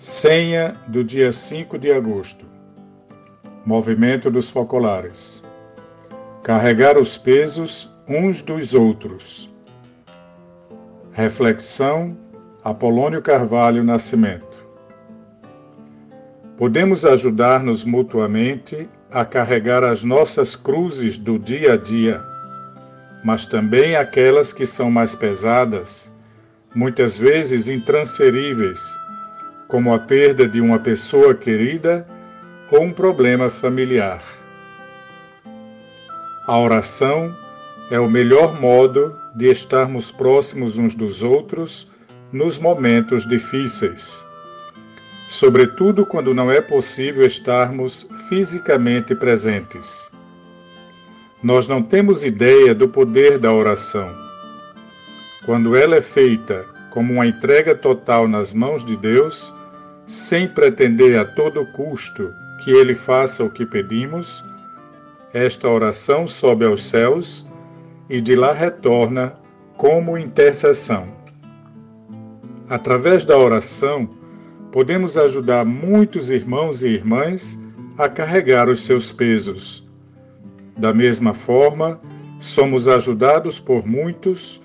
Senha do dia 5 de agosto. Movimento dos focolares. Carregar os pesos uns dos outros. Reflexão Apolônio Carvalho Nascimento. Podemos ajudar-nos mutuamente a carregar as nossas cruzes do dia a dia, mas também aquelas que são mais pesadas, muitas vezes intransferíveis como a perda de uma pessoa querida ou um problema familiar. A oração é o melhor modo de estarmos próximos uns dos outros nos momentos difíceis, sobretudo quando não é possível estarmos fisicamente presentes. Nós não temos ideia do poder da oração. Quando ela é feita como uma entrega total nas mãos de Deus, sem pretender a todo custo que Ele faça o que pedimos, esta oração sobe aos céus e de lá retorna como intercessão. Através da oração, podemos ajudar muitos irmãos e irmãs a carregar os seus pesos. Da mesma forma, somos ajudados por muitos